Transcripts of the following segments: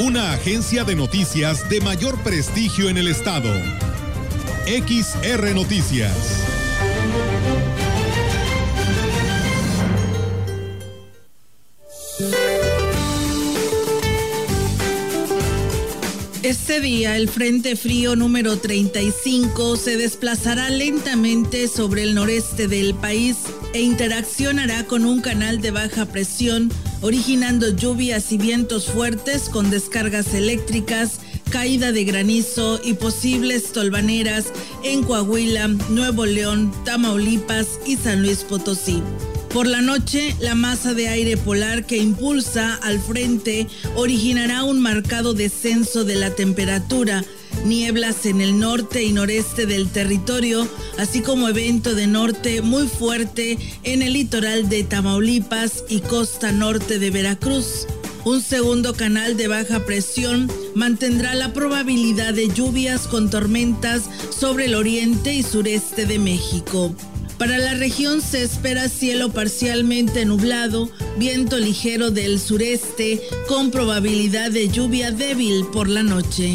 Una agencia de noticias de mayor prestigio en el estado. XR Noticias. Este día el Frente Frío número 35 se desplazará lentamente sobre el noreste del país e interaccionará con un canal de baja presión, originando lluvias y vientos fuertes con descargas eléctricas, caída de granizo y posibles tolvaneras en Coahuila, Nuevo León, Tamaulipas y San Luis Potosí. Por la noche, la masa de aire polar que impulsa al frente originará un marcado descenso de la temperatura, nieblas en el norte y noreste del territorio, así como evento de norte muy fuerte en el litoral de Tamaulipas y costa norte de Veracruz. Un segundo canal de baja presión mantendrá la probabilidad de lluvias con tormentas sobre el oriente y sureste de México. Para la región se espera cielo parcialmente nublado, viento ligero del sureste con probabilidad de lluvia débil por la noche.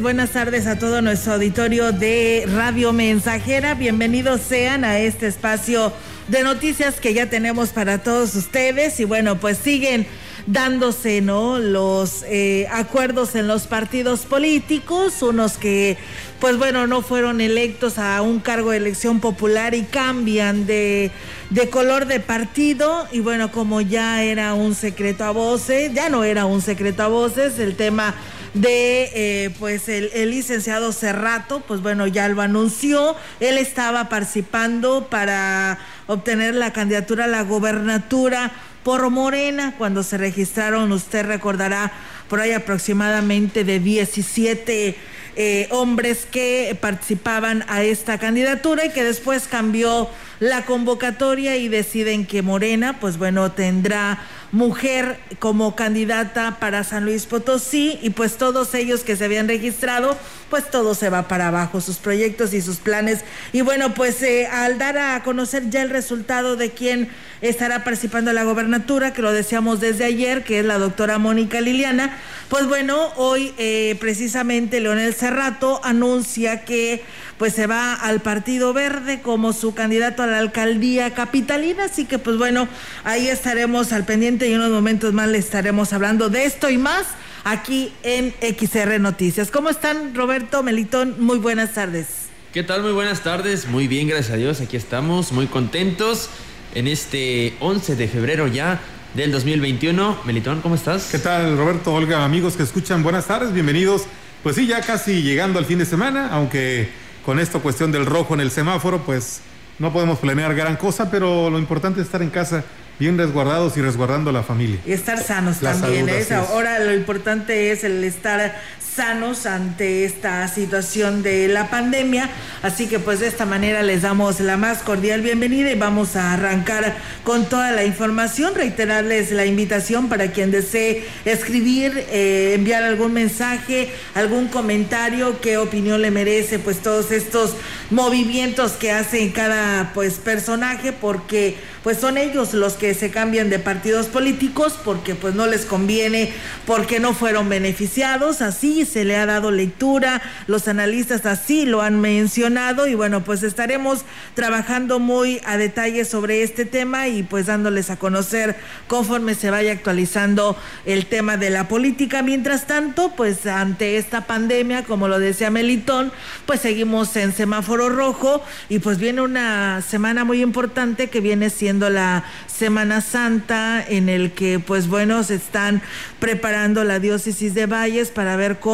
Buenas tardes a todo nuestro auditorio de Radio Mensajera. Bienvenidos sean a este espacio de noticias que ya tenemos para todos ustedes. Y bueno, pues siguen dándose, ¿no? Los eh, acuerdos en los partidos políticos, unos que, pues bueno, no fueron electos a un cargo de elección popular y cambian de, de color de partido. Y bueno, como ya era un secreto a voces, ya no era un secreto a voces, el tema de eh, pues el, licenciado Cerrato, pues bueno, ya lo anunció, él estaba participando para obtener la candidatura a la gobernatura por Morena cuando se registraron, usted recordará, por ahí aproximadamente de 17 eh, hombres que participaban a esta candidatura y que después cambió la convocatoria y deciden que Morena, pues bueno, tendrá mujer como candidata para San Luis Potosí y pues todos ellos que se habían registrado, pues todo se va para abajo, sus proyectos y sus planes. Y bueno, pues eh, al dar a conocer ya el resultado de quién estará participando en la gobernatura, que lo decíamos desde ayer, que es la doctora Mónica Liliana, pues bueno, hoy eh, precisamente Leonel Cerrato anuncia que pues se va al Partido Verde como su candidato a la alcaldía capitalina, así que pues bueno, ahí estaremos al pendiente y en unos momentos más le estaremos hablando de esto y más aquí en XR Noticias. ¿Cómo están Roberto Melitón? Muy buenas tardes. ¿Qué tal? Muy buenas tardes. Muy bien, gracias a Dios. Aquí estamos, muy contentos en este 11 de febrero ya del 2021. Melitón, ¿cómo estás? ¿Qué tal, Roberto? Olga, amigos que escuchan, buenas tardes, bienvenidos. Pues sí, ya casi llegando al fin de semana, aunque con esta cuestión del rojo en el semáforo, pues no podemos planear gran cosa, pero lo importante es estar en casa bien resguardados y resguardando a la familia. Y estar sanos también. ¿eh? Ahora lo importante es el estar sanos ante esta situación de la pandemia. Así que pues de esta manera les damos la más cordial bienvenida y vamos a arrancar con toda la información. Reiterarles la invitación para quien desee escribir, eh, enviar algún mensaje, algún comentario, qué opinión le merece pues todos estos movimientos que hace cada pues personaje porque pues son ellos los que se cambian de partidos políticos porque pues no les conviene, porque no fueron beneficiados, así se le ha dado lectura, los analistas así lo han mencionado y bueno, pues estaremos trabajando muy a detalle sobre este tema y pues dándoles a conocer conforme se vaya actualizando el tema de la política. Mientras tanto, pues ante esta pandemia, como lo decía Melitón, pues seguimos en semáforo rojo y pues viene una semana muy importante que viene siendo la Semana Santa en el que pues bueno se están preparando la diócesis de Valles para ver cómo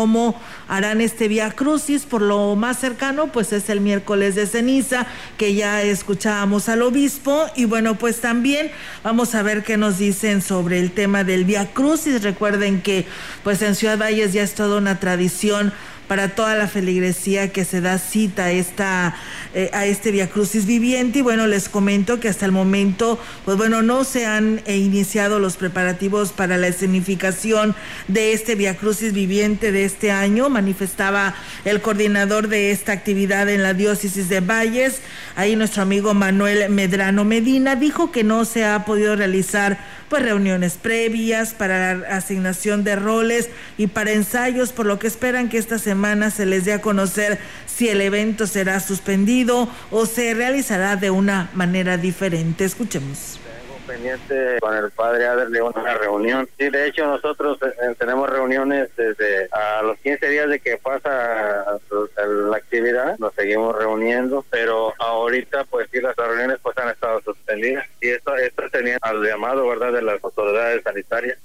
harán este vía crucis. Por lo más cercano pues es el miércoles de ceniza que ya escuchábamos al obispo. Y bueno pues también vamos a ver qué nos dicen sobre el tema del vía crucis. Recuerden que pues en Ciudad Valles ya es toda una tradición para toda la feligresía que se da cita a, esta, eh, a este Via Crucis viviente. Y bueno, les comento que hasta el momento, pues bueno, no se han eh, iniciado los preparativos para la escenificación de este Via Crucis viviente de este año. Manifestaba el coordinador de esta actividad en la diócesis de Valles, ahí nuestro amigo Manuel Medrano Medina, dijo que no se ha podido realizar pues reuniones previas para la asignación de roles y para ensayos, por lo que esperan que esta semana se les dé a conocer si el evento será suspendido o se realizará de una manera diferente. Escuchemos pendiente con el padre Aderle una reunión. Sí, de hecho nosotros eh, tenemos reuniones desde a los 15 días de que pasa la actividad, nos seguimos reuniendo, pero ahorita pues sí las reuniones pues han estado suspendidas y esto, esto tenía al llamado, ¿verdad?, de las autoridades sanitarias.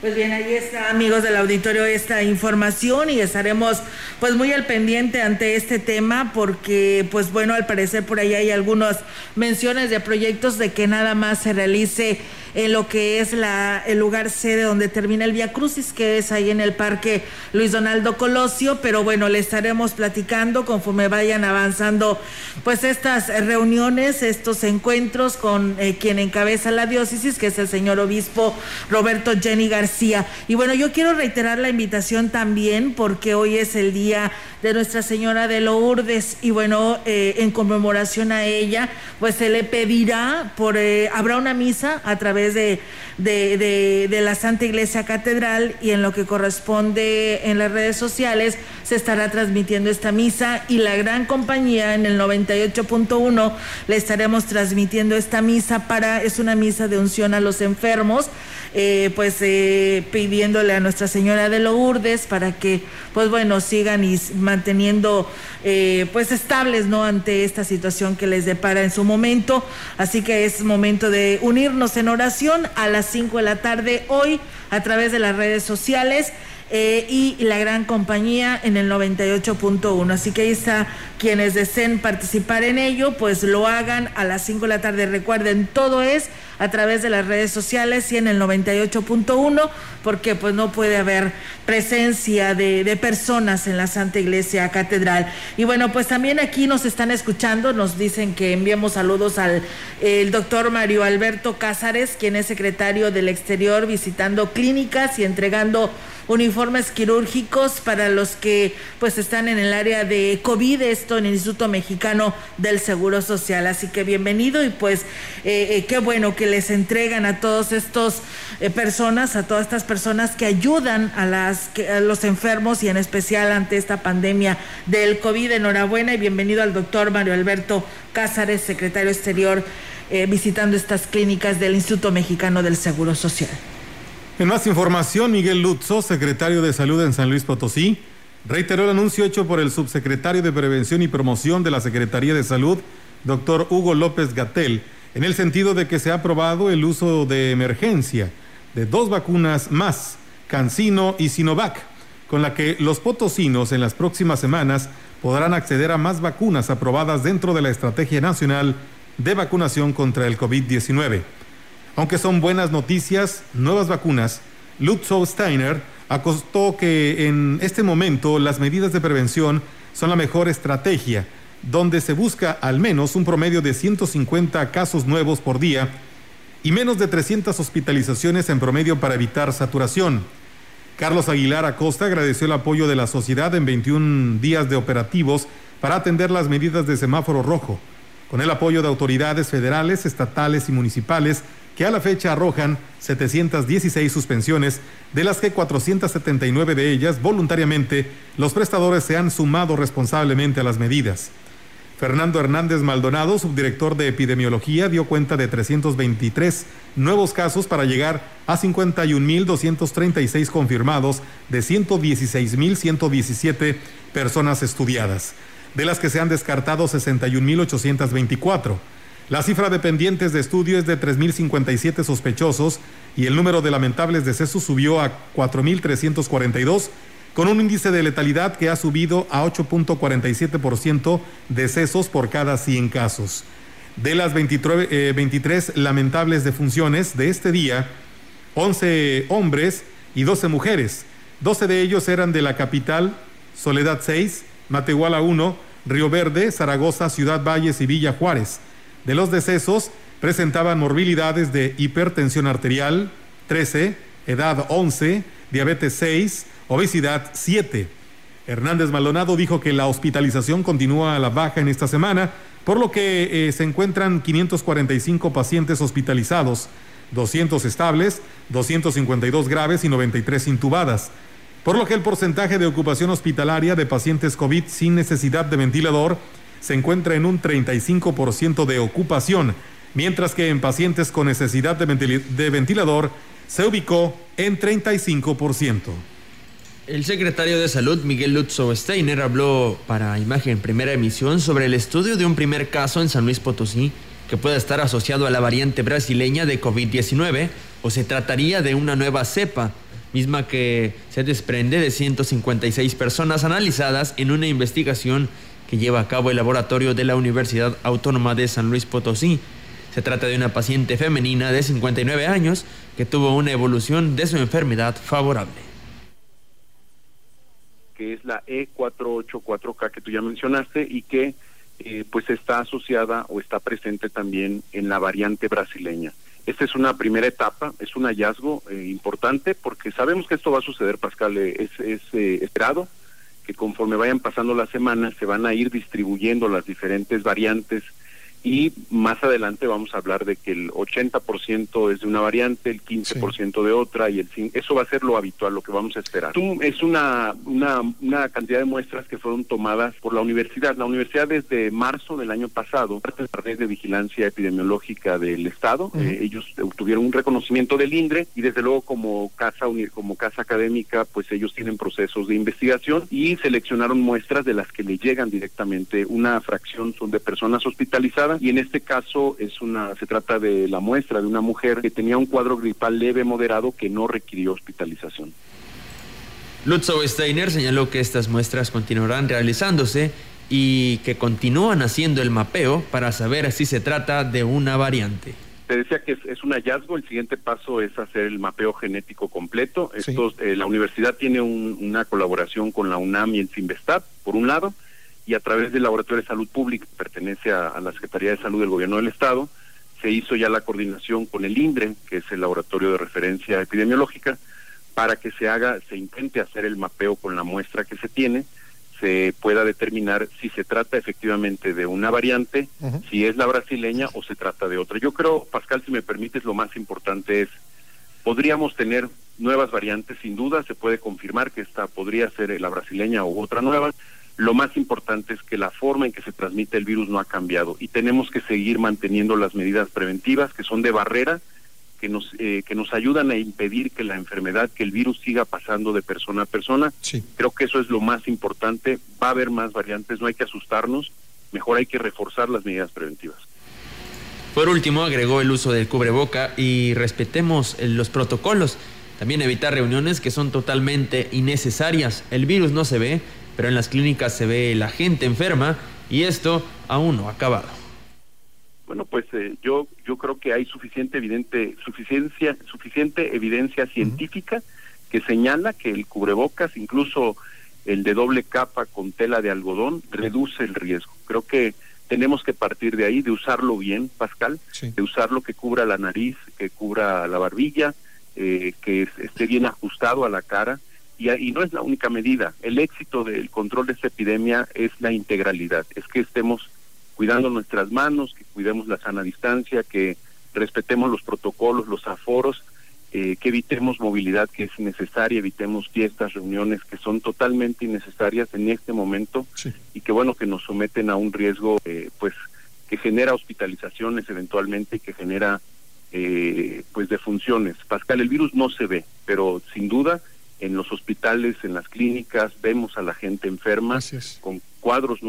Pues bien, ahí está, amigos del auditorio, esta información y estaremos pues muy al pendiente ante este tema porque pues bueno, al parecer por ahí hay algunas menciones de proyectos de que nada más se realice en lo que es la, el lugar sede donde termina el Via Crucis, que es ahí en el Parque Luis Donaldo Colosio, pero bueno, le estaremos platicando conforme vayan avanzando pues estas reuniones, estos encuentros con eh, quien encabeza la diócesis, que es el señor obispo Roberto Jenny García. Y bueno, yo quiero reiterar la invitación también porque hoy es el día de Nuestra Señora de Lourdes y bueno, eh, en conmemoración a ella, pues se le pedirá por, eh, habrá una misa a través de, de, la Santa Iglesia Catedral y en lo que corresponde en las redes sociales se estará transmitiendo esta misa y la gran compañía en el 98.1 le estaremos transmitiendo esta misa para, es una misa de unción a los enfermos, eh, pues eh, pidiéndole a Nuestra Señora de Lourdes para que, pues bueno, sigan y manteniendo eh, pues estables no ante esta situación que les depara en su momento. Así que es momento de unirnos en oración a las 5 de la tarde hoy a través de las redes sociales eh, y la gran compañía en el 98.1. Así que ahí está, quienes deseen participar en ello, pues lo hagan a las 5 de la tarde. Recuerden, todo es a través de las redes sociales y en el 98.1, porque pues no puede haber presencia de, de, personas en la Santa Iglesia Catedral. Y bueno, pues también aquí nos están escuchando, nos dicen que enviamos saludos al el doctor Mario Alberto Cázares, quien es secretario del Exterior, visitando clínicas y entregando uniformes quirúrgicos para los que pues están en el área de COVID, esto en el Instituto Mexicano del Seguro Social. Así que bienvenido y pues eh, eh, qué bueno que les entregan a todos estos eh, personas, a todas estas personas que ayudan a, las, a los enfermos y en especial ante esta pandemia del COVID. Enhorabuena y bienvenido al doctor Mario Alberto Cázares, secretario exterior, visitando estas clínicas del Instituto Mexicano del Seguro Social. En más información, Miguel Lutzo, secretario de Salud en San Luis Potosí, reiteró el anuncio hecho por el subsecretario de Prevención y Promoción de la Secretaría de Salud, doctor Hugo López Gatel, en el sentido de que se ha aprobado el uso de emergencia de dos vacunas más, Cancino y Sinovac, con la que los potosinos en las próximas semanas podrán acceder a más vacunas aprobadas dentro de la Estrategia Nacional de Vacunación contra el COVID-19. Aunque son buenas noticias, nuevas vacunas, Lutzow Steiner acostó que en este momento las medidas de prevención son la mejor estrategia, donde se busca al menos un promedio de 150 casos nuevos por día y menos de 300 hospitalizaciones en promedio para evitar saturación. Carlos Aguilar Acosta agradeció el apoyo de la sociedad en 21 días de operativos para atender las medidas de semáforo rojo con el apoyo de autoridades federales, estatales y municipales que a la fecha arrojan 716 suspensiones, de las que 479 de ellas voluntariamente los prestadores se han sumado responsablemente a las medidas. Fernando Hernández Maldonado, subdirector de epidemiología, dio cuenta de 323 nuevos casos para llegar a 51.236 confirmados de 116.117 personas estudiadas, de las que se han descartado 61.824. La cifra de pendientes de estudio es de 3.057 sospechosos y el número de lamentables decesos subió a 4.342 con un índice de letalidad que ha subido a 8.47% decesos por cada 100 casos. De las 23, eh, lamentables defunciones de este día, 11 hombres y 12 mujeres. 12 de ellos eran de la capital, Soledad 6, Matehuala 1, Río Verde, Zaragoza, Ciudad Valles y Villa Juárez. De los decesos, presentaban morbilidades de hipertensión arterial 13, edad 11, diabetes 6, Obesidad 7. Hernández Maldonado dijo que la hospitalización continúa a la baja en esta semana, por lo que eh, se encuentran 545 pacientes hospitalizados, 200 estables, 252 graves y 93 intubadas, por lo que el porcentaje de ocupación hospitalaria de pacientes COVID sin necesidad de ventilador se encuentra en un 35% de ocupación, mientras que en pacientes con necesidad de ventilador se ubicó en 35%. El secretario de Salud, Miguel Lutzo Steiner, habló para Imagen Primera Emisión sobre el estudio de un primer caso en San Luis Potosí que pueda estar asociado a la variante brasileña de COVID-19 o se trataría de una nueva cepa, misma que se desprende de 156 personas analizadas en una investigación que lleva a cabo el laboratorio de la Universidad Autónoma de San Luis Potosí. Se trata de una paciente femenina de 59 años que tuvo una evolución de su enfermedad favorable que es la E484K que tú ya mencionaste y que eh, pues está asociada o está presente también en la variante brasileña. Esta es una primera etapa, es un hallazgo eh, importante porque sabemos que esto va a suceder, Pascal, eh, es, es esperado que conforme vayan pasando las semanas se van a ir distribuyendo las diferentes variantes y más adelante vamos a hablar de que el 80% es de una variante, el 15% de otra y el eso va a ser lo habitual, lo que vamos a esperar. Es una, una, una cantidad de muestras que fueron tomadas por la universidad. La universidad desde marzo del año pasado, parte de la red de vigilancia epidemiológica del Estado, eh, ellos obtuvieron un reconocimiento del INDRE y desde luego como casa, como casa académica, pues ellos tienen procesos de investigación y seleccionaron muestras de las que le llegan directamente. Una fracción son de personas hospitalizadas y en este caso es una se trata de la muestra de una mujer que tenía un cuadro gripal leve moderado que no requirió hospitalización. Lutzow Steiner señaló que estas muestras continuarán realizándose y que continúan haciendo el mapeo para saber si se trata de una variante. Te decía que es, un hallazgo, el siguiente paso es hacer el mapeo genético completo. Eh, la universidad tiene una colaboración con la UNAM y el CIMBESTAT, por un lado, y a través del Laboratorio de Salud Pública, que pertenece a, la Secretaría de Salud del Gobierno del Estado, se hizo ya la coordinación con el INDRE, que es el Laboratorio de Referencia Epidemiológica, para que se haga, se intente hacer el mapeo con la muestra que se tiene, se pueda determinar si se trata efectivamente de una variante, si es la brasileña o se trata de otra. Yo creo, Pascal, si me permites, lo más importante es, podríamos tener nuevas variantes, sin duda, se puede confirmar que esta podría ser la brasileña u otra nueva, lo más importante es que la forma en que se transmite el virus no ha cambiado y tenemos que seguir manteniendo las medidas preventivas que son de barrera, que nos, eh, que nos ayudan a impedir que la enfermedad, que el virus siga pasando de persona a persona. Creo que eso es lo más importante. Va a haber más variantes, no hay que asustarnos, mejor hay que reforzar las medidas preventivas. Por último, agregó el uso del cubreboca y respetemos los protocolos. También evitar reuniones que son totalmente innecesarias. El virus no se ve, pero en las clínicas se ve la gente enferma y esto aún no ha acabado. Bueno, pues eh, yo yo creo que hay suficiente evidente suficiencia suficiente evidencia científica que señala que el cubrebocas, incluso el de doble capa con tela de algodón, reduce el riesgo. Creo que tenemos que partir de ahí, de usarlo bien, Pascal, de usarlo que cubra la nariz, que cubra la barbilla, eh, que esté bien ajustado a la cara y, no es la única medida. El éxito del control de esta epidemia es la integralidad, es que estemos cuidando nuestras manos, que cuidemos la sana distancia, que respetemos los protocolos, los aforos, eh, que evitemos movilidad que es necesaria, evitemos fiestas, reuniones que son totalmente innecesarias en este momento y que bueno que nos someten a un riesgo eh, pues que genera hospitalizaciones eventualmente y que genera eh, pues defunciones. Pascal, el virus no se ve, pero sin duda en los hospitales, en las clínicas, vemos a la gente enferma con cuadros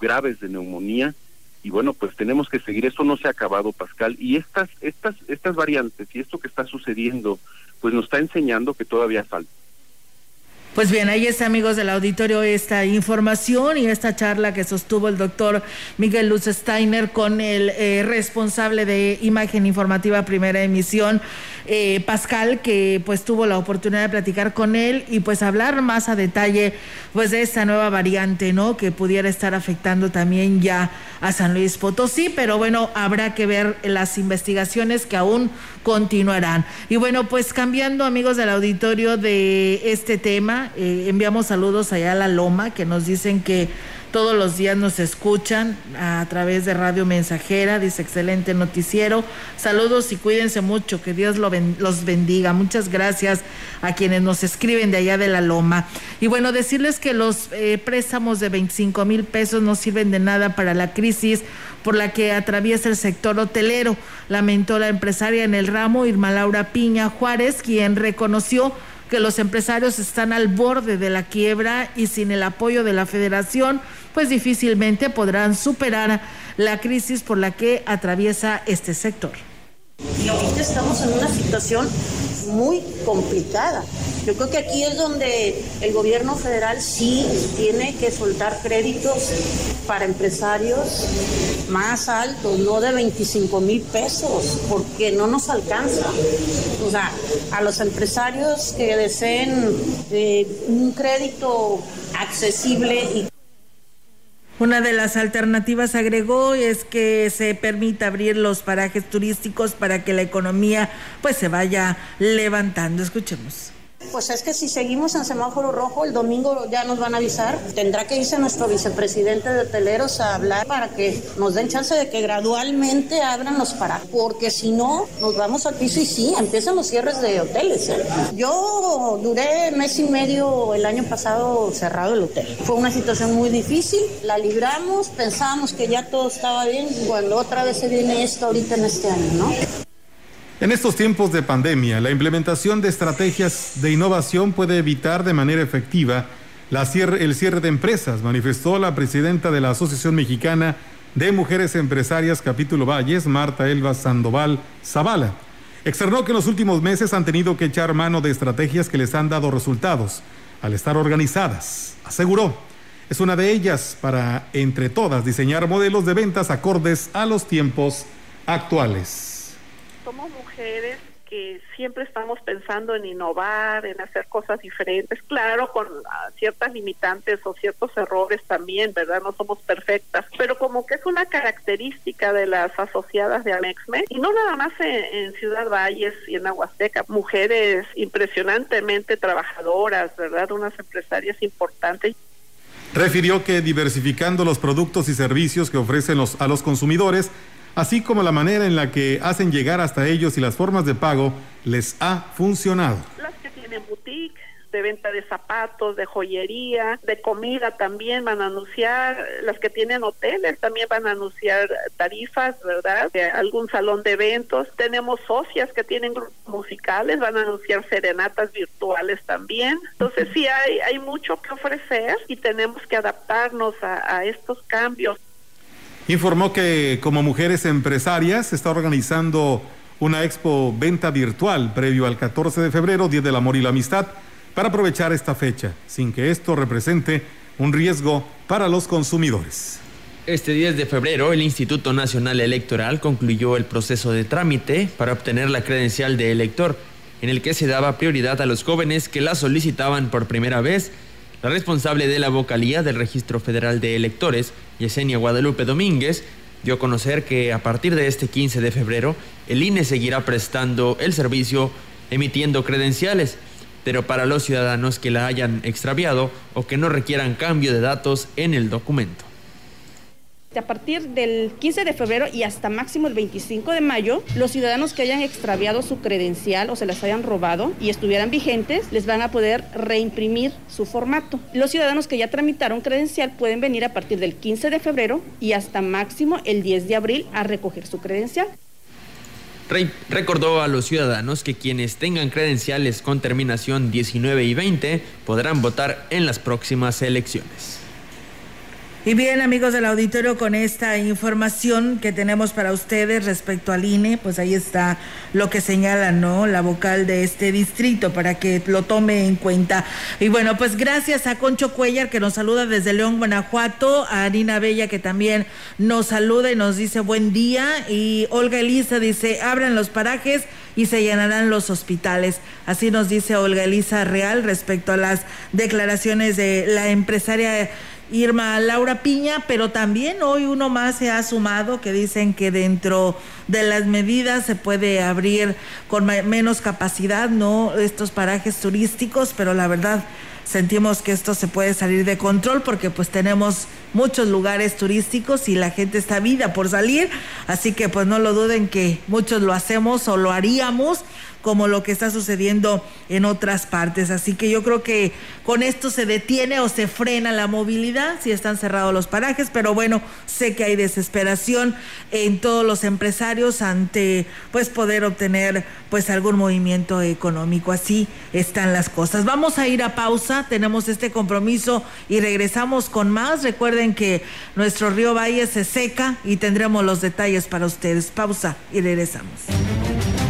graves de neumonía. Y bueno, pues tenemos que seguir, esto no se ha acabado, Pascal, y estas, estas, estas variantes y esto que está sucediendo, pues nos está enseñando que todavía falta. Pues bien, ahí está, amigos del auditorio, esta información y esta charla que sostuvo el doctor Miguel Luz Steiner con el eh, responsable de imagen informativa primera emisión, eh, Pascal, que pues tuvo la oportunidad de platicar con él y pues hablar más a detalle pues de esta nueva variante, ¿no? Que pudiera estar afectando también ya a San Luis Potosí, pero bueno, habrá que ver las investigaciones que aún continuarán. Y bueno, pues cambiando amigos del auditorio de este tema, eh, enviamos saludos allá a la Loma que nos dicen que todos los días nos escuchan a través de Radio Mensajera, dice excelente noticiero. Saludos y cuídense mucho, que Dios los bendiga. Muchas gracias a quienes nos escriben de allá de la Loma. Y bueno, decirles que los eh, préstamos de 25 mil pesos no sirven de nada para la crisis por la que atraviesa el sector hotelero, lamentó la empresaria en el ramo Irma Laura Piña Juárez, quien reconoció que los empresarios están al borde de la quiebra y sin el apoyo de la federación, pues difícilmente podrán superar la crisis por la que atraviesa este sector. Y ahorita estamos en una situación muy complicada. Yo creo que aquí es donde el gobierno federal sí tiene que soltar créditos para empresarios más altos, no de 25 mil pesos, porque no nos alcanza. O sea, a los empresarios que deseen eh, un crédito accesible y una de las alternativas, agregó, es que se permita abrir los parajes turísticos para que la economía pues se vaya levantando. Escuchemos. Pues es que si seguimos en semáforo rojo, el domingo ya nos van a avisar. Tendrá que irse nuestro vicepresidente de hoteleros a hablar para que nos den chance de que gradualmente abran los parajes. Porque si no, nos vamos al piso y sí, empiezan los cierres de hoteles. ¿eh? Yo duré mes y medio el año pasado cerrado el hotel. Fue una situación muy difícil, la libramos, pensábamos que ya todo estaba bien, cuando otra vez se viene esto ahorita en este año, ¿no? En estos tiempos de pandemia, la implementación de estrategias de innovación puede evitar de manera efectiva el cierre de empresas, manifestó la presidenta de la Asociación Mexicana de Mujeres Empresarias Capítulo Valles, Marta Elba Sandoval Zavala. Externó que en los últimos meses han tenido que echar mano de estrategias que les han dado resultados al estar organizadas. Aseguró, es una de ellas para, entre todas, diseñar modelos de ventas acordes a los tiempos actuales somos mujeres que siempre estamos pensando en innovar, en hacer cosas diferentes, claro, con ah, ciertas limitantes o ciertos errores también, ¿verdad? No somos perfectas, pero como que es una característica de las asociadas de Amexme, y no nada más en, Ciudad Valles y en Aguasteca, mujeres impresionantemente trabajadoras, ¿verdad? Unas empresarias importantes. Refirió que diversificando los productos y servicios que ofrecen los, a los consumidores, así como la manera en la que hacen llegar hasta ellos y las formas de pago les ha funcionado. Las que tienen boutique, de venta de zapatos, de joyería, de comida también van a anunciar, las que tienen hoteles también van a anunciar tarifas, ¿verdad? De algún salón de eventos. Tenemos socias que tienen grupos musicales, van a anunciar serenatas virtuales también. Entonces sí hay, hay mucho que ofrecer y tenemos que adaptarnos a, a estos cambios. Informó que como mujeres empresarias está organizando una expo venta virtual previo al 14 de febrero, Día del Amor y la Amistad, para aprovechar esta fecha, sin que esto represente un riesgo para los consumidores. Este 10 de febrero, el Instituto Nacional Electoral concluyó el proceso de trámite para obtener la credencial de elector, en el que se daba prioridad a los jóvenes que la solicitaban por primera vez la responsable de la vocalía del Registro Federal de Electores, Yesenia Guadalupe Domínguez, dio a conocer que a partir de este 15 de febrero, el INE seguirá prestando el servicio emitiendo credenciales, pero para los ciudadanos que la hayan extraviado o que no requieran cambio de datos en el documento. A partir del 15 de febrero y hasta máximo el 25 de mayo, los ciudadanos que hayan extraviado su credencial o se las hayan robado y estuvieran vigentes, les van a poder reimprimir su formato. Los ciudadanos que ya tramitaron credencial pueden venir a partir del 15 de febrero y hasta máximo el 10 de abril a recoger su credencial. recordó a los ciudadanos que quienes tengan credenciales con terminación 19 y 20 podrán votar en las próximas elecciones. Y bien, amigos del auditorio, con esta información que tenemos para ustedes respecto al INE, pues ahí está lo que señala, ¿no? La vocal de este distrito para que lo tome en cuenta. Y bueno, pues gracias a Concho Cuellar que nos saluda desde León, Guanajuato, a Arina Bella que también nos saluda y nos dice buen día. Y Olga Elisa dice, abran los parajes y se llenarán los hospitales. Así nos dice Olga Elisa Real respecto a las declaraciones de la empresaria Irma Laura Piña, pero también hoy uno más se ha sumado que dicen que dentro de las medidas se puede abrir con menos capacidad, ¿no? Estos parajes turísticos, pero la verdad sentimos que esto se puede salir de control porque pues tenemos muchos lugares turísticos y la gente está vida por salir, así que pues no lo duden que muchos lo hacemos o lo haríamos como lo que está sucediendo en otras partes. Así que yo creo que con esto se detiene o se frena la movilidad si están cerrados los parajes, pero bueno, sé que hay desesperación en todos los empresarios ante pues poder obtener pues algún movimiento económico. Así están las cosas. Vamos a ir a pausa, tenemos este compromiso y regresamos con más. Recuerden que nuestro río Valle se seca y tendremos los detalles para ustedes. Pausa y regresamos.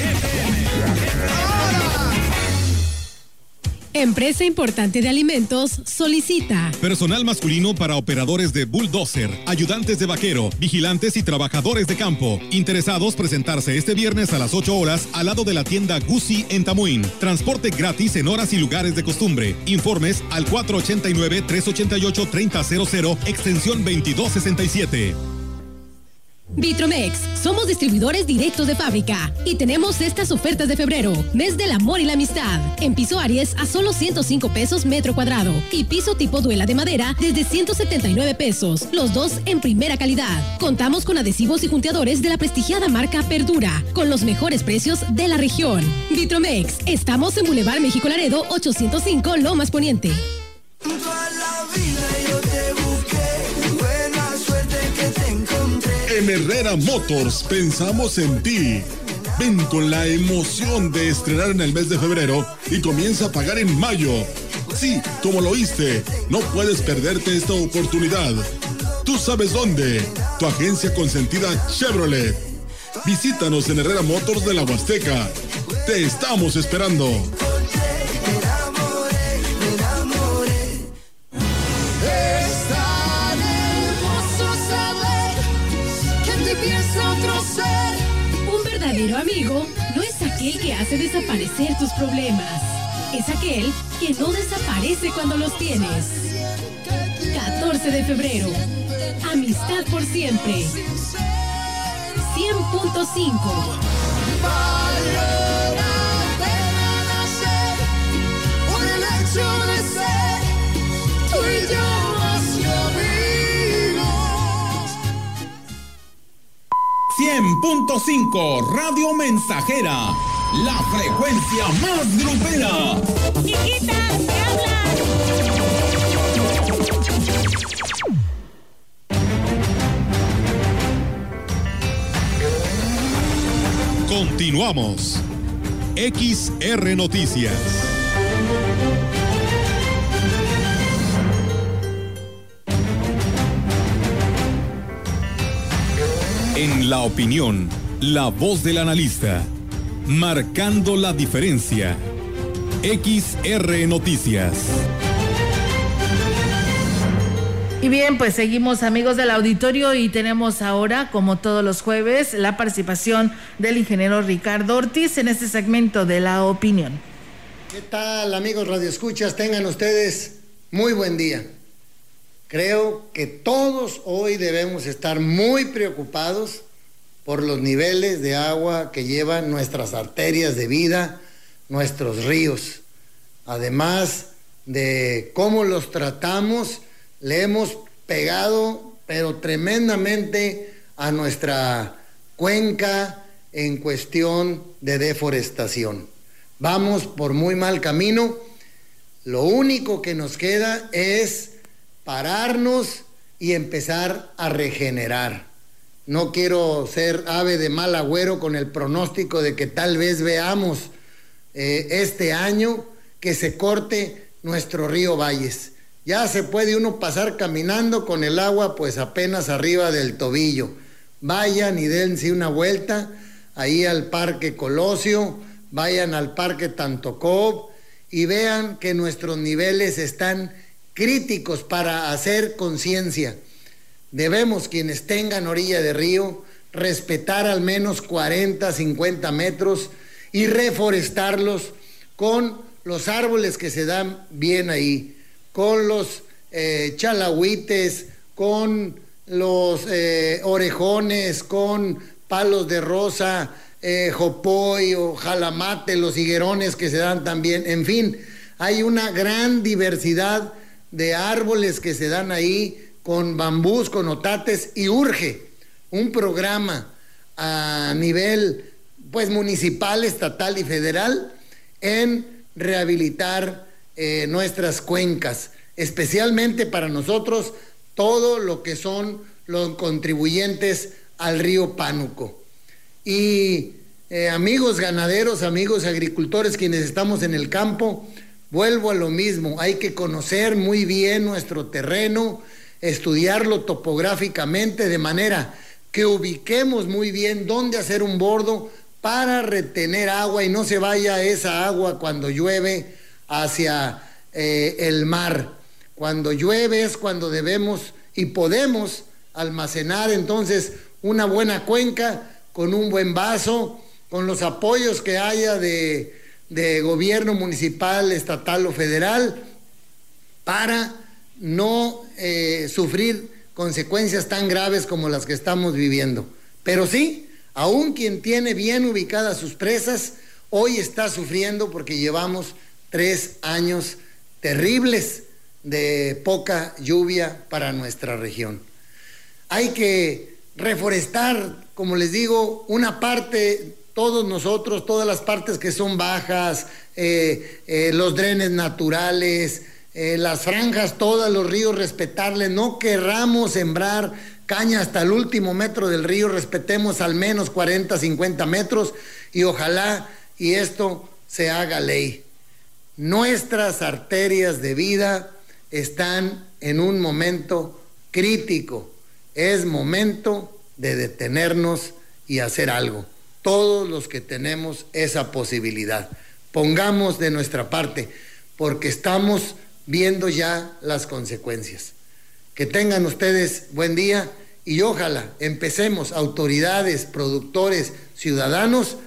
Empresa importante de alimentos solicita personal masculino para operadores de bulldozer, ayudantes de vaquero, vigilantes y trabajadores de campo. Interesados presentarse este viernes a las 8 horas al lado de la tienda Gucci en Tamuín. Transporte gratis en horas y lugares de costumbre. Informes al 489 388 3000 extensión 2267. Vitromex, somos distribuidores directos de fábrica y tenemos estas ofertas de febrero, mes del amor y la amistad. En piso Aries a solo 105 pesos metro cuadrado y piso tipo duela de madera desde 179 pesos, los dos en primera calidad. Contamos con adhesivos y junteadores de la prestigiada marca Perdura, con los mejores precios de la región. Vitromex, estamos en Boulevard México Laredo 805 Lomas Poniente. En Herrera Motors pensamos en ti. Ven con la emoción de estrenar en el mes de febrero y comienza a pagar en mayo. Sí, como lo oíste, no puedes perderte esta oportunidad. Tú sabes dónde. Tu agencia consentida Chevrolet. Visítanos en Herrera Motors de la Huasteca. Te estamos esperando. Verdadero amigo no es aquel que hace desaparecer tus problemas. Es aquel que no desaparece cuando los tienes. 14 de febrero. Amistad por siempre. 100.5. 100.5 Radio Mensajera, la frecuencia más grupera. Chiquita, habla. Continuamos. XR Noticias. En la opinión, la voz del analista, marcando la diferencia. XR Noticias. Y bien, pues seguimos amigos del auditorio y tenemos ahora, como todos los jueves, la participación del ingeniero Ricardo Ortiz en este segmento de la opinión. ¿Qué tal amigos radioescuchas? Tengan ustedes muy buen día. Creo que todos hoy debemos estar muy preocupados por los niveles de agua que llevan nuestras arterias de vida, nuestros ríos. Además de cómo los tratamos, le hemos pegado, pero tremendamente, a nuestra cuenca en cuestión de deforestación. Vamos por muy mal camino. Lo único que nos queda es pararnos y empezar a regenerar. No quiero ser ave de mal agüero con el pronóstico de que tal vez veamos eh, este año que se corte nuestro río Valles. Ya se puede uno pasar caminando con el agua pues apenas arriba del tobillo. Vayan y dense una vuelta ahí al Parque Colosio, vayan al Parque Tantocob y vean que nuestros niveles están críticos para hacer conciencia. Debemos, quienes tengan orilla de río, respetar al menos 40, 50 metros y reforestarlos con los árboles que se dan bien ahí con los eh, chalahuites, con los eh, orejones, con palos de rosa, eh, jopoy o jalamate, los higuerones que se dan también, en fin, hay una gran diversidad de árboles que se dan ahí con bambús, con otates y urge un programa a nivel pues municipal, estatal y federal en rehabilitar eh, nuestras cuencas, especialmente para nosotros todo lo que son los contribuyentes al río Pánuco. Y eh, amigos ganaderos, amigos agricultores, quienes estamos en el campo, vuelvo a lo mismo, hay que conocer muy bien nuestro terreno, estudiarlo topográficamente de manera que ubiquemos muy bien dónde hacer un bordo para retener agua y no se vaya esa agua cuando llueve hacia eh, el mar. Cuando llueve es cuando debemos y podemos almacenar entonces una buena cuenca con un buen vaso, con los apoyos que haya de, gobierno municipal, estatal o federal, para no eh, sufrir consecuencias tan graves como las que estamos viviendo. Pero sí, aún quien tiene bien ubicadas sus presas, hoy está sufriendo porque llevamos tres años terribles de poca lluvia para nuestra región. Hay que reforestar, como les digo, una parte, todos nosotros, todas las partes que son bajas, eh, eh, los drenes naturales, eh, las franjas, todos los ríos, respetarles. No querramos sembrar caña hasta el último metro del río, respetemos al menos 40, 50 metros y ojalá y esto se haga ley. Nuestras arterias de vida están en un momento crítico. Es momento de detenernos y hacer algo. Todos los que tenemos esa posibilidad. Pongamos de nuestra parte, porque estamos viendo ya las consecuencias. Que tengan ustedes buen día y ojalá empecemos, autoridades, productores, ciudadanos,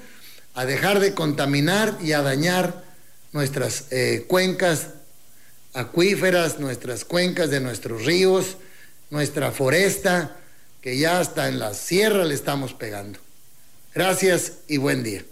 a dejar de contaminar y a dañar nuestras eh, cuencas acuíferas, nuestras cuencas de nuestros ríos, nuestra foresta, que ya hasta en la sierra le estamos pegando. Gracias y buen día.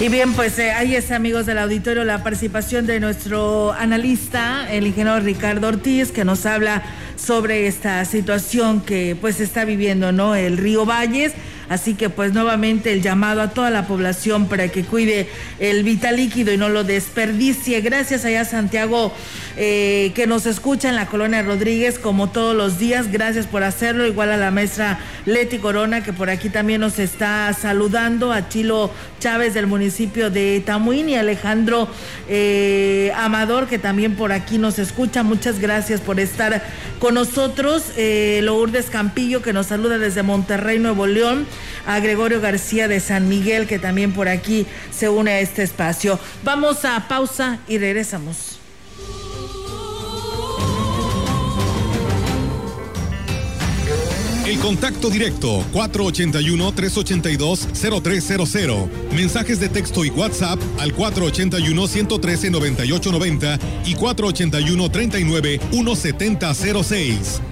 Y bien, pues eh, ahí está, amigos del auditorio, la participación de nuestro analista, el ingeniero Ricardo Ortiz, que nos habla sobre esta situación que pues está viviendo, ¿no? El río Valles. Así que pues nuevamente el llamado a toda la población para que cuide el vital líquido y no lo desperdicie. Gracias allá Santiago eh, que nos escucha en la colonia Rodríguez como todos los días. Gracias por hacerlo. Igual a la maestra Leti Corona que por aquí también nos está saludando. A Chilo Chávez del municipio de Tamuín y Alejandro eh, Amador que también por aquí nos escucha. Muchas gracias por estar con nosotros. Eh, Lourdes Campillo que nos saluda desde Monterrey, Nuevo León. A Gregorio García de San Miguel que también por aquí se une a este espacio. Vamos a pausa y regresamos. El contacto directo 481-382-0300. Mensajes de texto y WhatsApp al 481-113-9890 y 481-39-1706.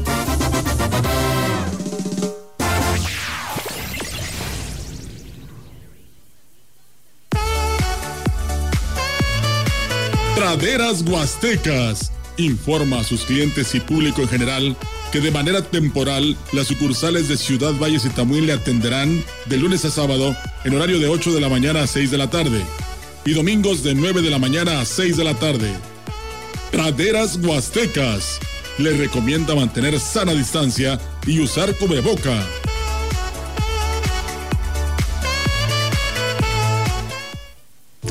Praderas Huastecas informa a sus clientes y público en general que de manera temporal las sucursales de Ciudad Valles y Tamuín le atenderán de lunes a sábado en horario de 8 de la mañana a 6 de la tarde y domingos de 9 de la mañana a 6 de la tarde. Praderas Huastecas. Le recomienda mantener sana distancia y usar cubreboca.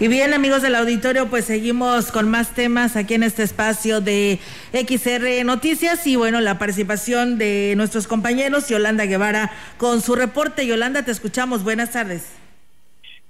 Y bien, amigos del auditorio, pues seguimos con más temas aquí en este espacio de XR Noticias y bueno, la participación de nuestros compañeros Yolanda Guevara con su reporte. Yolanda, te escuchamos. Buenas tardes.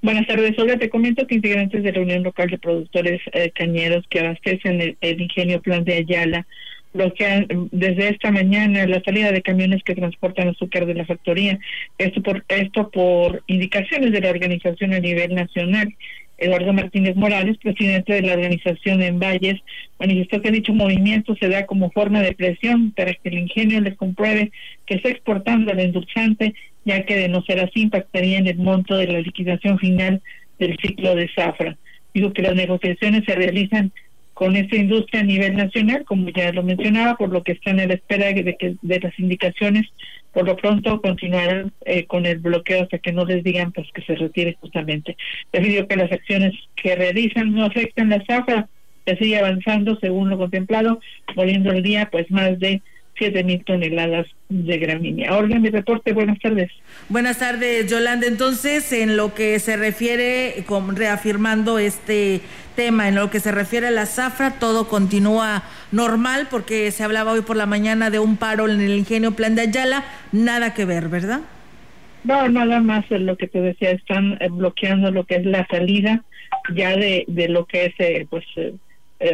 Buenas tardes, Olga. Te comento que integrantes de la Unión Local de Productores eh, Cañeros que abastecen el, ingenio Plan de Ayala bloquean desde esta mañana la salida de camiones que transportan azúcar de la factoría. Esto por, esto por indicaciones de la organización a nivel nacional. Eduardo Martínez Morales, presidente de la organización en Valles, manifestó que dicho movimiento se da como forma de presión para que el ingenio les compruebe que está exportando el endulzante, ya que de no ser así impactaría en el monto de la liquidación final del ciclo de zafra. Digo que las negociaciones se realizan con esta industria a nivel nacional, como ya lo mencionaba, por lo que están en la espera de, que, de las indicaciones, por lo pronto continuarán eh, con el bloqueo hasta que no les digan pues que se retire justamente. Debido que las acciones que realizan no afectan la zafra, se sigue avanzando según lo contemplado, volviendo el día pues más de siete mil toneladas de gramínea. Olga, mi reporte, buenas tardes. Buenas tardes, Yolanda. Entonces, en lo que se refiere, con, reafirmando este tema, en lo que se refiere a la zafra, todo continúa normal, porque se hablaba hoy por la mañana de un paro en el ingenio Plan de Ayala, nada que ver, ¿verdad? No, nada más lo que te decía, están bloqueando lo que es la salida ya de, de lo que es, eh, pues, eh,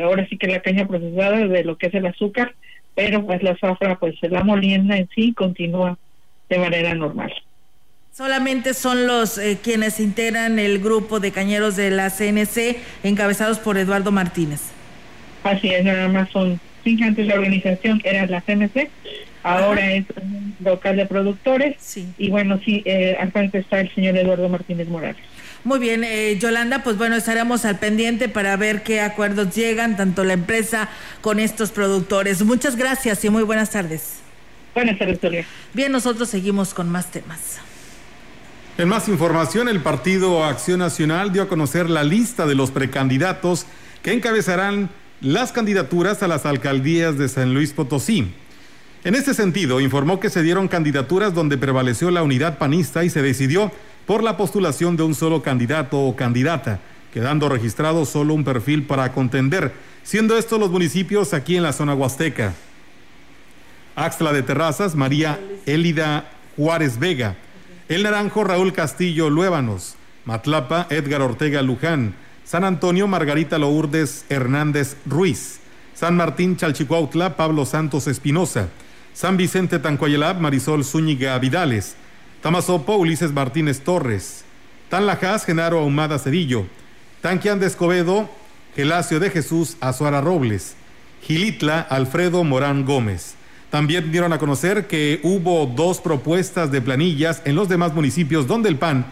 ahora sí que la caña procesada, de lo que es el azúcar, pero pues la zafra, pues la molienda en sí continúa de manera normal. Solamente son los eh, quienes integran el grupo de cañeros de la CNC encabezados por Eduardo Martínez. Así es, nada más son cinco antes la organización era la CNC, ahora es un local de productores sí. y bueno, sí, eh, al frente está el señor Eduardo Martínez Morales. Muy bien, eh, Yolanda, pues bueno, estaremos al pendiente para ver qué acuerdos llegan, tanto la empresa con estos productores. Muchas gracias y muy buenas tardes. Buenas tardes, Tolia. Bien, nosotros seguimos con más temas. En más información, el Partido Acción Nacional dio a conocer la lista de los precandidatos que encabezarán las candidaturas a las alcaldías de San Luis Potosí. En este sentido, informó que se dieron candidaturas donde prevaleció la unidad panista y se decidió por la postulación de un solo candidato o candidata, quedando registrado solo un perfil para contender, siendo estos los municipios aquí en la zona huasteca. Axtla de Terrazas, María Élida Juárez Vega, El Naranjo, Raúl Castillo Luébanos, Matlapa, Edgar Ortega Luján, San Antonio, Margarita Lourdes Hernández Ruiz, San Martín Chalchicuautla, Pablo Santos Espinosa, San Vicente Tancoyelab, Marisol Zúñiga Vidales, Tamazopo, Ulises Martínez Torres, Tanlajas, Genaro Ahumada Cedillo, Tanquián de Escobedo, Gelacio de Jesús Azuara Robles, Gilitla, Alfredo Morán Gómez. También dieron a conocer que hubo dos propuestas de planillas en los demás municipios donde el PAN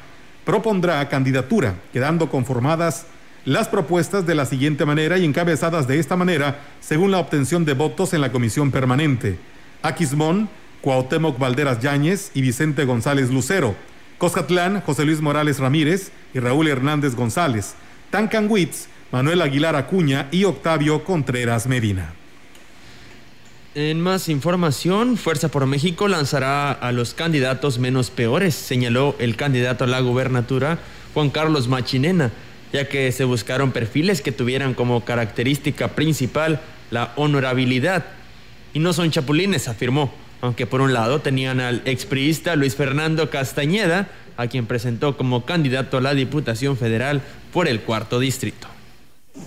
propondrá candidatura, quedando conformadas las propuestas de la siguiente manera y encabezadas de esta manera según la obtención de votos en la comisión permanente. Aquismón, Cuauhtémoc Valderas Yáñez y Vicente González Lucero. Coscatlán, José Luis Morales Ramírez y Raúl Hernández González. Tancanwitz, Manuel Aguilar Acuña y Octavio Contreras Medina. En más información, Fuerza por México lanzará a los candidatos menos peores, señaló el candidato a la gubernatura Juan Carlos Machinena, ya que se buscaron perfiles que tuvieran como característica principal la honorabilidad. Y no son chapulines, afirmó, aunque por un lado tenían al expriista Luis Fernando Castañeda, a quien presentó como candidato a la Diputación Federal por el cuarto distrito.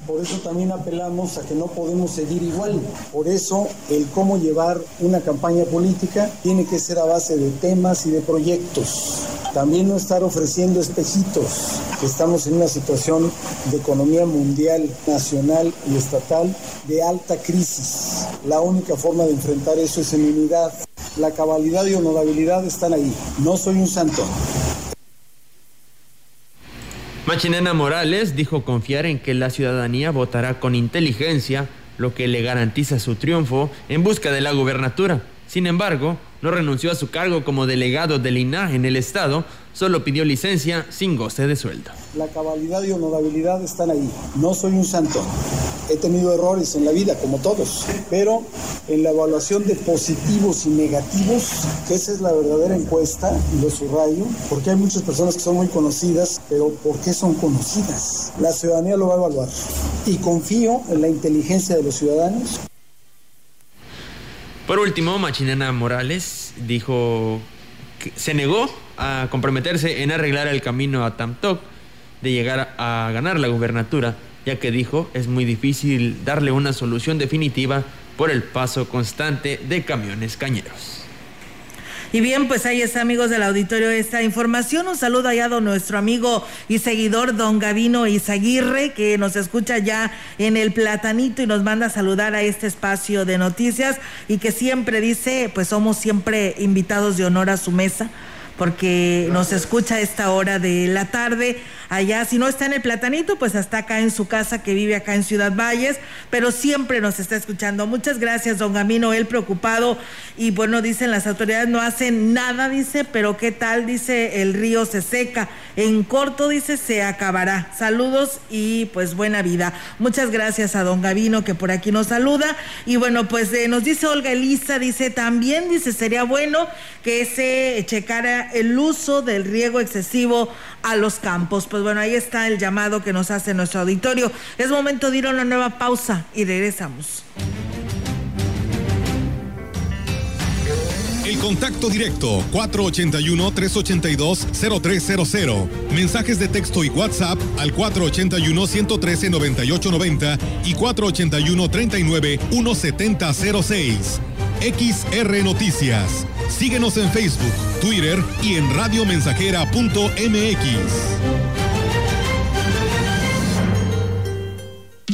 Por eso también apelamos a que no podemos seguir igual. Por eso el cómo llevar una campaña política tiene que ser a base de temas y de proyectos. También no estar ofreciendo espejitos. Estamos en una situación de economía mundial, nacional y estatal de alta crisis. La única forma de enfrentar eso es en unidad. La cabalidad y honorabilidad están ahí. No soy un santo. Machinena Morales dijo confiar en que la ciudadanía votará con inteligencia, lo que le garantiza su triunfo en busca de la gubernatura. Sin embargo, no renunció a su cargo como delegado del INAH en el Estado, solo pidió licencia sin goce de sueldo. La cabalidad y honorabilidad están ahí. No soy un santo. He tenido errores en la vida, como todos, pero en la evaluación de positivos y negativos, que esa es la verdadera encuesta, y lo subrayo, porque hay muchas personas que son muy conocidas, pero ¿por qué son conocidas? La ciudadanía lo va a evaluar. Y confío en la inteligencia de los ciudadanos. Por último, Machinena Morales dijo que se negó a comprometerse en arreglar el camino a Tamtoc de llegar a ganar la gubernatura, ya que dijo es muy difícil darle una solución definitiva por el paso constante de camiones cañeros. Y bien, pues ahí está, amigos del auditorio, esta información. Un saludo allá a nuestro amigo y seguidor, don Gavino Izaguirre, que nos escucha ya en el Platanito y nos manda a saludar a este espacio de noticias y que siempre dice, pues somos siempre invitados de honor a su mesa porque nos escucha a esta hora de la tarde allá, si no está en el Platanito, pues está acá en su casa que vive acá en Ciudad Valles, pero siempre nos está escuchando. Muchas gracias, don Gamino, él preocupado y bueno, dicen las autoridades no hacen nada, dice, pero qué tal, dice, el río se seca, en corto, dice, se acabará. Saludos y pues buena vida. Muchas gracias a don Gavino que por aquí nos saluda y bueno, pues eh, nos dice Olga Elisa, dice también, dice, sería bueno que se checara el uso del riego excesivo a los campos. Pues bueno, ahí está el llamado que nos hace nuestro auditorio. Es momento de ir a una nueva pausa y regresamos. El contacto directo 481-382-0300. Mensajes de texto y WhatsApp al 481-113-9890 y 481-39-1706. XR Noticias. Síguenos en Facebook, Twitter y en radiomensajera.mx.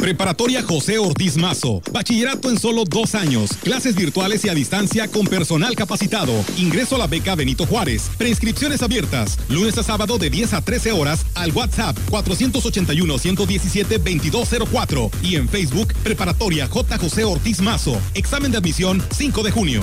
Preparatoria José Ortiz Mazo. Bachillerato en solo dos años. Clases virtuales y a distancia con personal capacitado. Ingreso a la beca Benito Juárez. Preinscripciones abiertas. Lunes a sábado de 10 a 13 horas al WhatsApp 481-117-2204. Y en Facebook Preparatoria J. José Ortiz Mazo. Examen de admisión 5 de junio.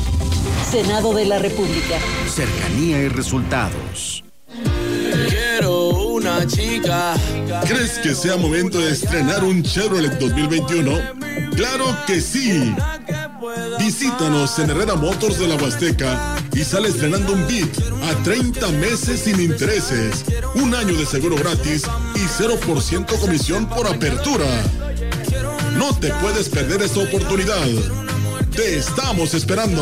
Senado de la República. Cercanía y resultados. Quiero una chica. ¿Crees que sea momento de estrenar un Chevrolet 2021? ¡Claro que sí! Visítanos en Herrera Motors de la Huasteca y sale estrenando un Beat a 30 meses sin intereses, un año de seguro gratis y 0% comisión por apertura. No te puedes perder esta oportunidad. Te estamos esperando.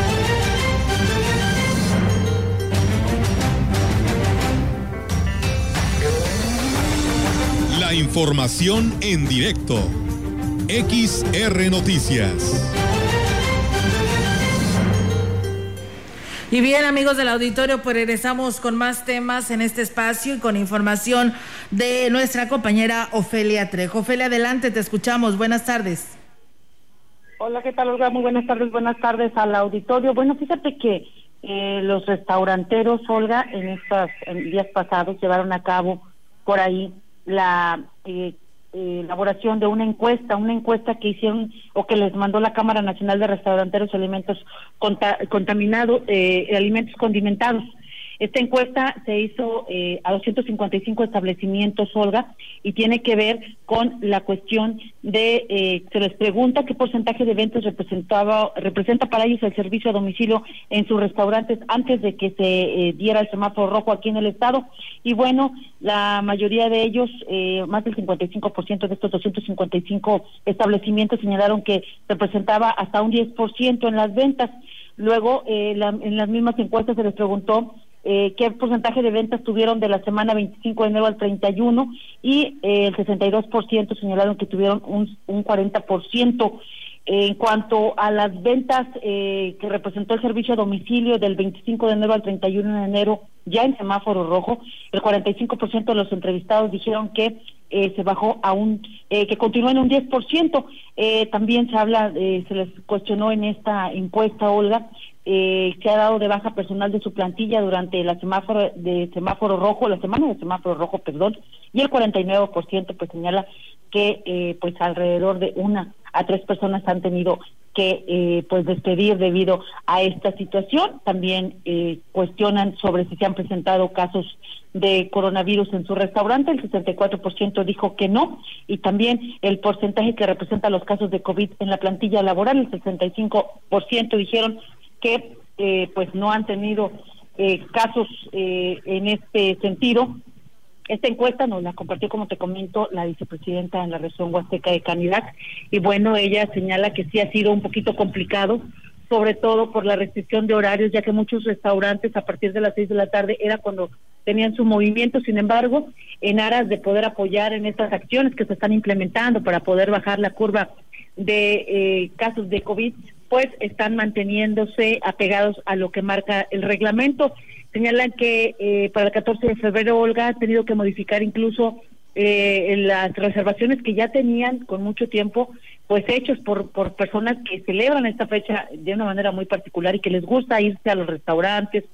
Información en directo. XR Noticias. Y bien, amigos del auditorio, pues regresamos con más temas en este espacio y con información de nuestra compañera Ofelia Trejo. Ofelia, adelante, te escuchamos. Buenas tardes. Hola, ¿qué tal, Olga? Muy buenas tardes, buenas tardes al auditorio. Bueno, fíjate que eh, los restauranteros, Olga, en estos días pasados llevaron a cabo por ahí la eh, eh, elaboración de una encuesta, una encuesta que hicieron o que les mandó la Cámara Nacional de Restauranteros Alimentos Contaminados, eh, Alimentos Condimentados. Esta encuesta se hizo eh, a 255 establecimientos, Olga, y tiene que ver con la cuestión de, eh, se les pregunta qué porcentaje de ventas representaba, representa para ellos el servicio a domicilio en sus restaurantes antes de que se eh, diera el semáforo rojo aquí en el estado. Y bueno, la mayoría de ellos, eh, más del 55% de estos 255 establecimientos señalaron que representaba hasta un 10% en las ventas. Luego, eh, en las mismas encuestas se les preguntó eh, qué porcentaje de ventas tuvieron de la semana 25 de enero al 31 y eh, el 62% señalaron que tuvieron un, un 40%. En cuanto a las ventas eh, que representó el servicio a domicilio del 25 de enero al 31 de enero, ya en semáforo rojo, el 45% de los entrevistados dijeron que eh, se bajó a un, eh, que continúa en un 10%. Eh, también se habla, eh, se les cuestionó en esta encuesta, Olga, eh, que ha dado de baja personal de su plantilla durante la semáforo de semáforo rojo, la semana de semáforo rojo, perdón, y el 49% pues señala que eh, pues alrededor de una a tres personas han tenido que eh, pues despedir debido a esta situación. También eh, cuestionan sobre si se han presentado casos de coronavirus en su restaurante. El 64% dijo que no y también el porcentaje que representa los casos de COVID en la plantilla laboral, el 65% dijeron que eh, pues no han tenido eh, casos eh, en este sentido esta encuesta nos la compartió, como te comento, la vicepresidenta en la región Huasteca de Canidad. Y bueno, ella señala que sí ha sido un poquito complicado, sobre todo por la restricción de horarios, ya que muchos restaurantes a partir de las seis de la tarde era cuando tenían su movimiento. Sin embargo, en aras de poder apoyar en estas acciones que se están implementando para poder bajar la curva de eh, casos de COVID, pues están manteniéndose apegados a lo que marca el reglamento señalan que eh, para el 14 de febrero Olga ha tenido que modificar incluso eh, las reservaciones que ya tenían con mucho tiempo, pues hechos por, por personas que celebran esta fecha de una manera muy particular y que les gusta irse a los restaurantes,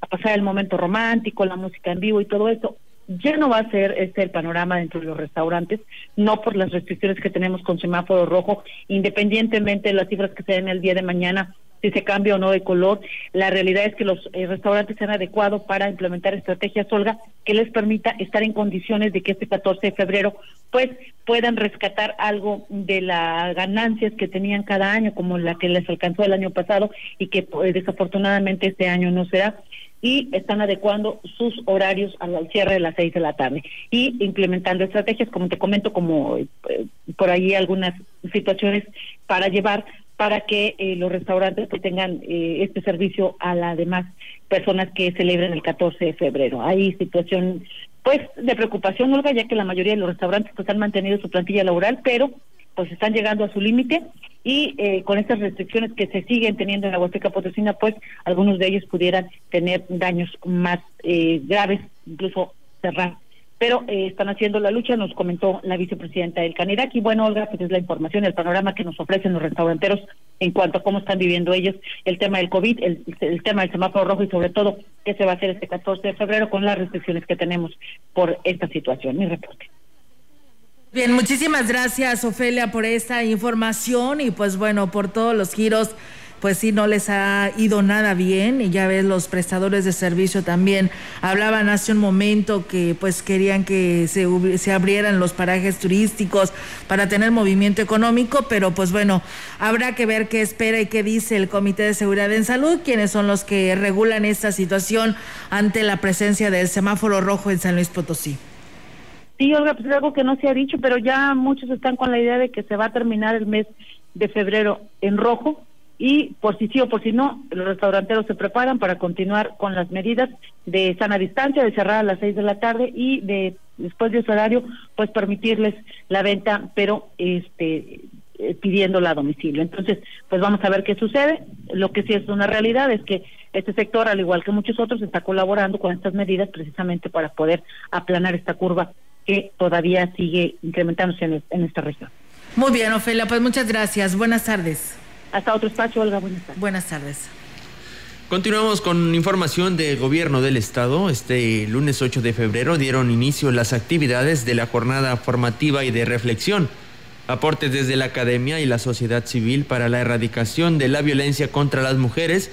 a pasar el momento romántico, la música en vivo y todo eso. Ya no va a ser este el panorama dentro de los restaurantes, no por las restricciones que tenemos con semáforo rojo, independientemente de las cifras que se den el día de mañana, si se cambia o no de color. La realidad es que los eh, restaurantes sean adecuados para implementar estrategias, Olga, que les permita estar en condiciones de que este 14 de febrero pues puedan rescatar algo de las ganancias que tenían cada año, como la que les alcanzó el año pasado y que pues, desafortunadamente este año no será y están adecuando sus horarios al cierre de las seis de la tarde y implementando estrategias, como te comento, como eh, por ahí algunas situaciones para llevar para que eh, los restaurantes tengan eh, este servicio a las demás personas que celebren el 14 de febrero. Hay situación pues de preocupación, Olga, ya que la mayoría de los restaurantes pues han mantenido su plantilla laboral, pero pues están llegando a su límite y eh, con estas restricciones que se siguen teniendo en la Huasteca Potosina, pues algunos de ellos pudieran tener daños más eh, graves, incluso cerrar pero eh, están haciendo la lucha, nos comentó la vicepresidenta del Canirac. Y bueno, Olga, pues es la información, el panorama que nos ofrecen los restauranteros en cuanto a cómo están viviendo ellos el tema del COVID, el, el tema del semáforo rojo y sobre todo qué se va a hacer este 14 de febrero con las restricciones que tenemos por esta situación. Mi reporte. Bien, muchísimas gracias, Ofelia, por esta información y pues bueno, por todos los giros pues sí no les ha ido nada bien y ya ves los prestadores de servicio también hablaban hace un momento que pues querían que se, se abrieran los parajes turísticos para tener movimiento económico, pero pues bueno, habrá que ver qué espera y qué dice el Comité de Seguridad en Salud, quienes son los que regulan esta situación ante la presencia del semáforo rojo en San Luis Potosí. Sí, Olga, pues es algo que no se ha dicho, pero ya muchos están con la idea de que se va a terminar el mes de febrero en rojo y por si sí o por si no, los restauranteros se preparan para continuar con las medidas de sana distancia, de cerrar a las seis de la tarde y de después de ese horario, pues permitirles la venta, pero este eh, pidiéndola a domicilio. Entonces, pues vamos a ver qué sucede. Lo que sí es una realidad es que este sector, al igual que muchos otros, está colaborando con estas medidas precisamente para poder aplanar esta curva que todavía sigue incrementándose en, en esta región. Muy bien, Ofelia, pues muchas gracias. Buenas tardes. Hasta otro espacio, Olga. Buenas tardes. Buenas tardes. Continuamos con información del gobierno del estado. Este lunes 8 de febrero dieron inicio las actividades de la jornada formativa y de reflexión. Aportes desde la academia y la sociedad civil para la erradicación de la violencia contra las mujeres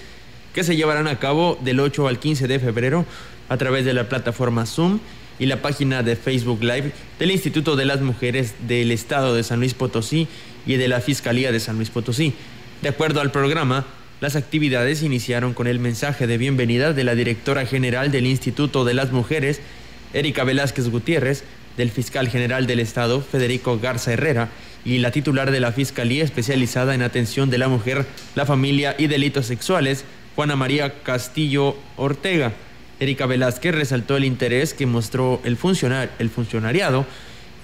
que se llevarán a cabo del 8 al 15 de febrero a través de la plataforma Zoom y la página de Facebook Live del Instituto de las Mujeres del Estado de San Luis Potosí y de la Fiscalía de San Luis Potosí. De acuerdo al programa, las actividades iniciaron con el mensaje de bienvenida de la directora general del Instituto de las Mujeres, Erika Velázquez Gutiérrez, del fiscal general del Estado, Federico Garza Herrera, y la titular de la Fiscalía especializada en atención de la mujer, la familia y delitos sexuales, Juana María Castillo Ortega. Erika Velázquez resaltó el interés que mostró el, el funcionariado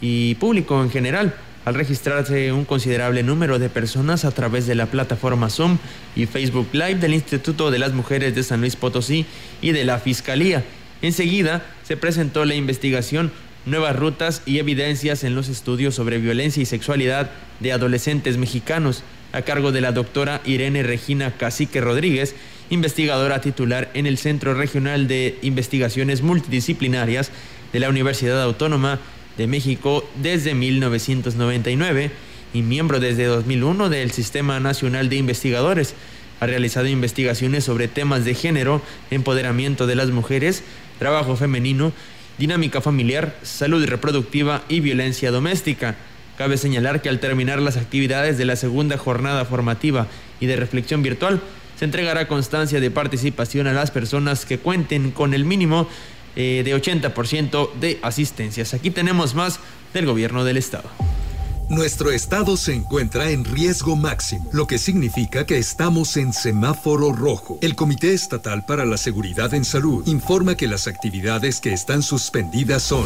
y público en general al registrarse un considerable número de personas a través de la plataforma Zoom y Facebook Live del Instituto de las Mujeres de San Luis Potosí y de la Fiscalía. Enseguida se presentó la investigación Nuevas rutas y evidencias en los estudios sobre violencia y sexualidad de adolescentes mexicanos, a cargo de la doctora Irene Regina Cacique Rodríguez, investigadora titular en el Centro Regional de Investigaciones Multidisciplinarias de la Universidad Autónoma de México desde 1999 y miembro desde 2001 del Sistema Nacional de Investigadores. Ha realizado investigaciones sobre temas de género, empoderamiento de las mujeres, trabajo femenino, dinámica familiar, salud reproductiva y violencia doméstica. Cabe señalar que al terminar las actividades de la segunda jornada formativa y de reflexión virtual, se entregará constancia de participación a las personas que cuenten con el mínimo eh, de 80% de asistencias. Aquí tenemos más del gobierno del estado. Nuestro estado se encuentra en riesgo máximo, lo que significa que estamos en semáforo rojo. El Comité Estatal para la Seguridad en Salud informa que las actividades que están suspendidas son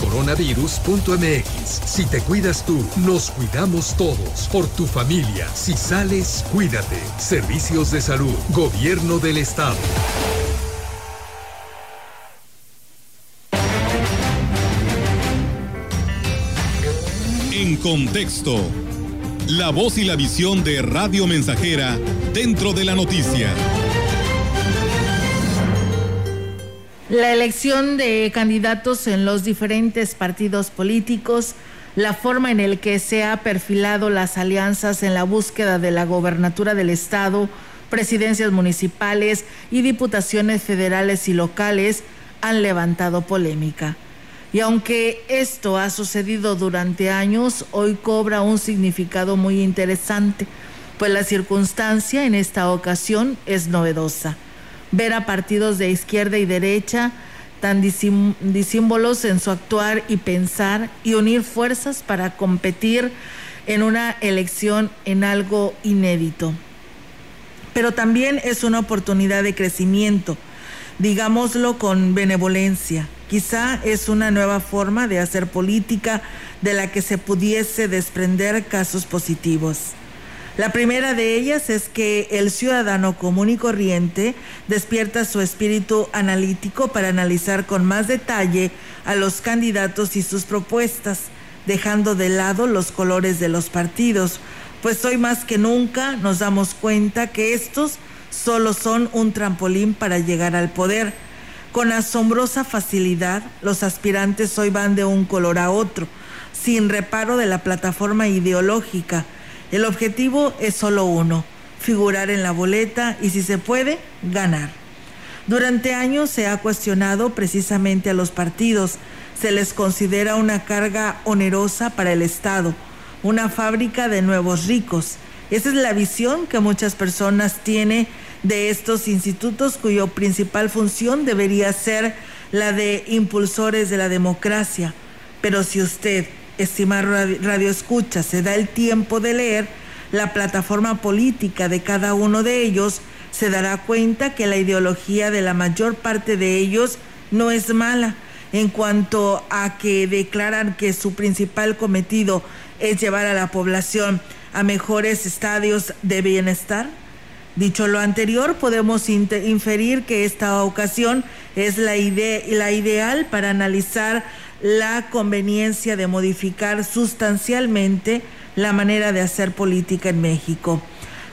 coronavirus.mx. Si te cuidas tú, nos cuidamos todos. Por tu familia. Si sales, cuídate. Servicios de salud. Gobierno del Estado. En contexto. La voz y la visión de Radio Mensajera dentro de la noticia. La elección de candidatos en los diferentes partidos políticos, la forma en el que se ha perfilado las alianzas en la búsqueda de la gobernatura del Estado, presidencias municipales y diputaciones federales y locales han levantado polémica. Y aunque esto ha sucedido durante años, hoy cobra un significado muy interesante, pues la circunstancia en esta ocasión es novedosa ver a partidos de izquierda y derecha tan disímbolos en su actuar y pensar y unir fuerzas para competir en una elección en algo inédito. Pero también es una oportunidad de crecimiento, digámoslo con benevolencia. Quizá es una nueva forma de hacer política de la que se pudiese desprender casos positivos. La primera de ellas es que el ciudadano común y corriente despierta su espíritu analítico para analizar con más detalle a los candidatos y sus propuestas, dejando de lado los colores de los partidos, pues hoy más que nunca nos damos cuenta que estos solo son un trampolín para llegar al poder. Con asombrosa facilidad, los aspirantes hoy van de un color a otro, sin reparo de la plataforma ideológica el objetivo es solo uno, figurar en la boleta y si se puede, ganar. Durante años se ha cuestionado precisamente a los partidos. Se les considera una carga onerosa para el Estado, una fábrica de nuevos ricos. Esa es la visión que muchas personas tienen de estos institutos cuya principal función debería ser la de impulsores de la democracia. Pero si usted estimar radio escucha, se da el tiempo de leer la plataforma política de cada uno de ellos, se dará cuenta que la ideología de la mayor parte de ellos no es mala en cuanto a que declaran que su principal cometido es llevar a la población a mejores estadios de bienestar. Dicho lo anterior, podemos inferir que esta ocasión es la, la ideal para analizar la conveniencia de modificar sustancialmente la manera de hacer política en México.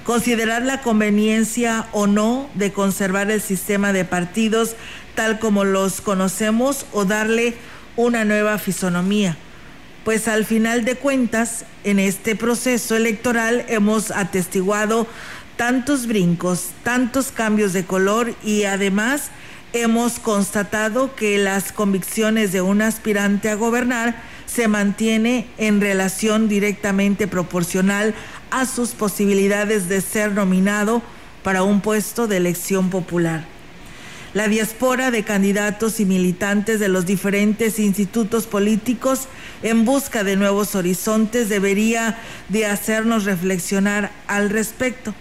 Considerar la conveniencia o no de conservar el sistema de partidos tal como los conocemos o darle una nueva fisonomía. Pues al final de cuentas, en este proceso electoral hemos atestiguado tantos brincos, tantos cambios de color y además hemos constatado que las convicciones de un aspirante a gobernar se mantiene en relación directamente proporcional a sus posibilidades de ser nominado para un puesto de elección popular. La diáspora de candidatos y militantes de los diferentes institutos políticos en busca de nuevos horizontes debería de hacernos reflexionar al respecto.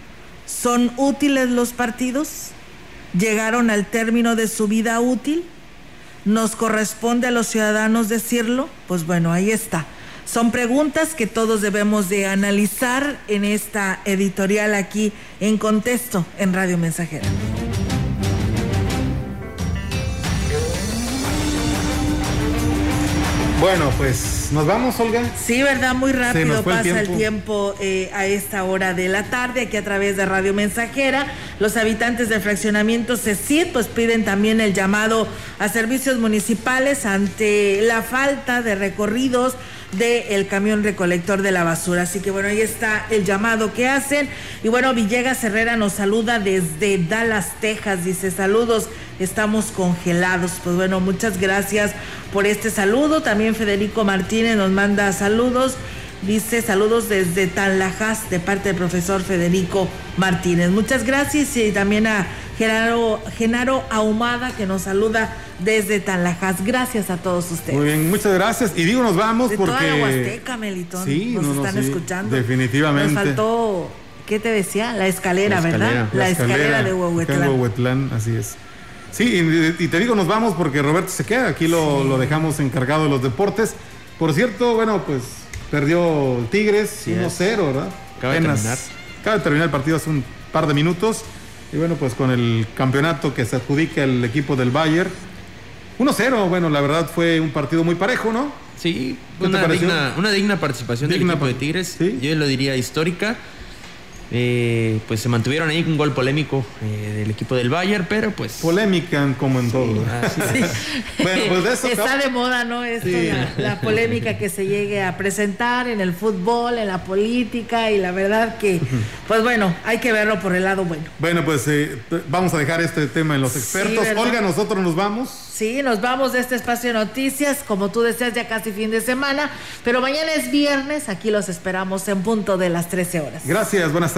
¿Son útiles los partidos? ¿Llegaron al término de su vida útil? ¿Nos corresponde a los ciudadanos decirlo? Pues bueno, ahí está. Son preguntas que todos debemos de analizar en esta editorial aquí en Contexto en Radio Mensajera. Bueno, pues nos vamos, Olga. Sí, ¿verdad? Muy rápido pasa el tiempo, eh, a esta hora de la tarde, aquí a través de Radio Mensajera. Los habitantes del fraccionamiento CECID pues piden también el llamado a servicios municipales ante la falta de recorridos del camión recolector de la basura. Así que bueno, ahí está el llamado que hacen. Y bueno, Villegas Herrera nos saluda desde Dallas, Texas. Dice saludos, estamos congelados. Pues bueno, muchas gracias por este saludo. También Federico Martínez nos manda saludos. Dice saludos desde Tanlajas de parte del profesor Federico Martínez. Muchas gracias y también a Genaro, Genaro Ahumada que nos saluda desde Tanlajas. Gracias a todos ustedes. Muy bien, muchas gracias. Y digo, nos vamos porque. Toda la Huasteca, Melitón. Sí, nos están escuchando. Definitivamente. Nos faltó, ¿qué te decía? La escalera, ¿verdad? La, escalera, de Huehuetlán. Huehuetlán, así es. Sí, y, te digo, nos vamos porque Roberto se queda. Aquí lo, lo dejamos encargado de los deportes. Por cierto, bueno, pues perdió Tigres 1-0, ¿verdad? Acaba de terminar. Acaba de terminar el partido hace un par de minutos. Y bueno, pues con el campeonato que se adjudica el equipo del Bayern. 1-0, bueno, la verdad fue un partido muy parejo, ¿no? Sí, una digna, una digna participación del equipo de Tigres. Yo lo diría histórica. Eh, pues se mantuvieron ahí con un gol polémico eh, del equipo del Bayern, pero pues... Polémica como en todo. bueno, pues de eso... Está de moda, ¿no? Esto, la, polémica que se llegue a presentar en el fútbol, en la política y la verdad que, pues bueno, hay que verlo por el lado bueno. Bueno, pues eh, vamos a dejar este tema en los expertos. Olga, nosotros nos vamos. Sí, nos vamos de este espacio de noticias, como tú deseas, ya casi fin de semana, pero mañana es viernes, aquí los esperamos en punto de las 13 horas. Gracias, buenas tardes.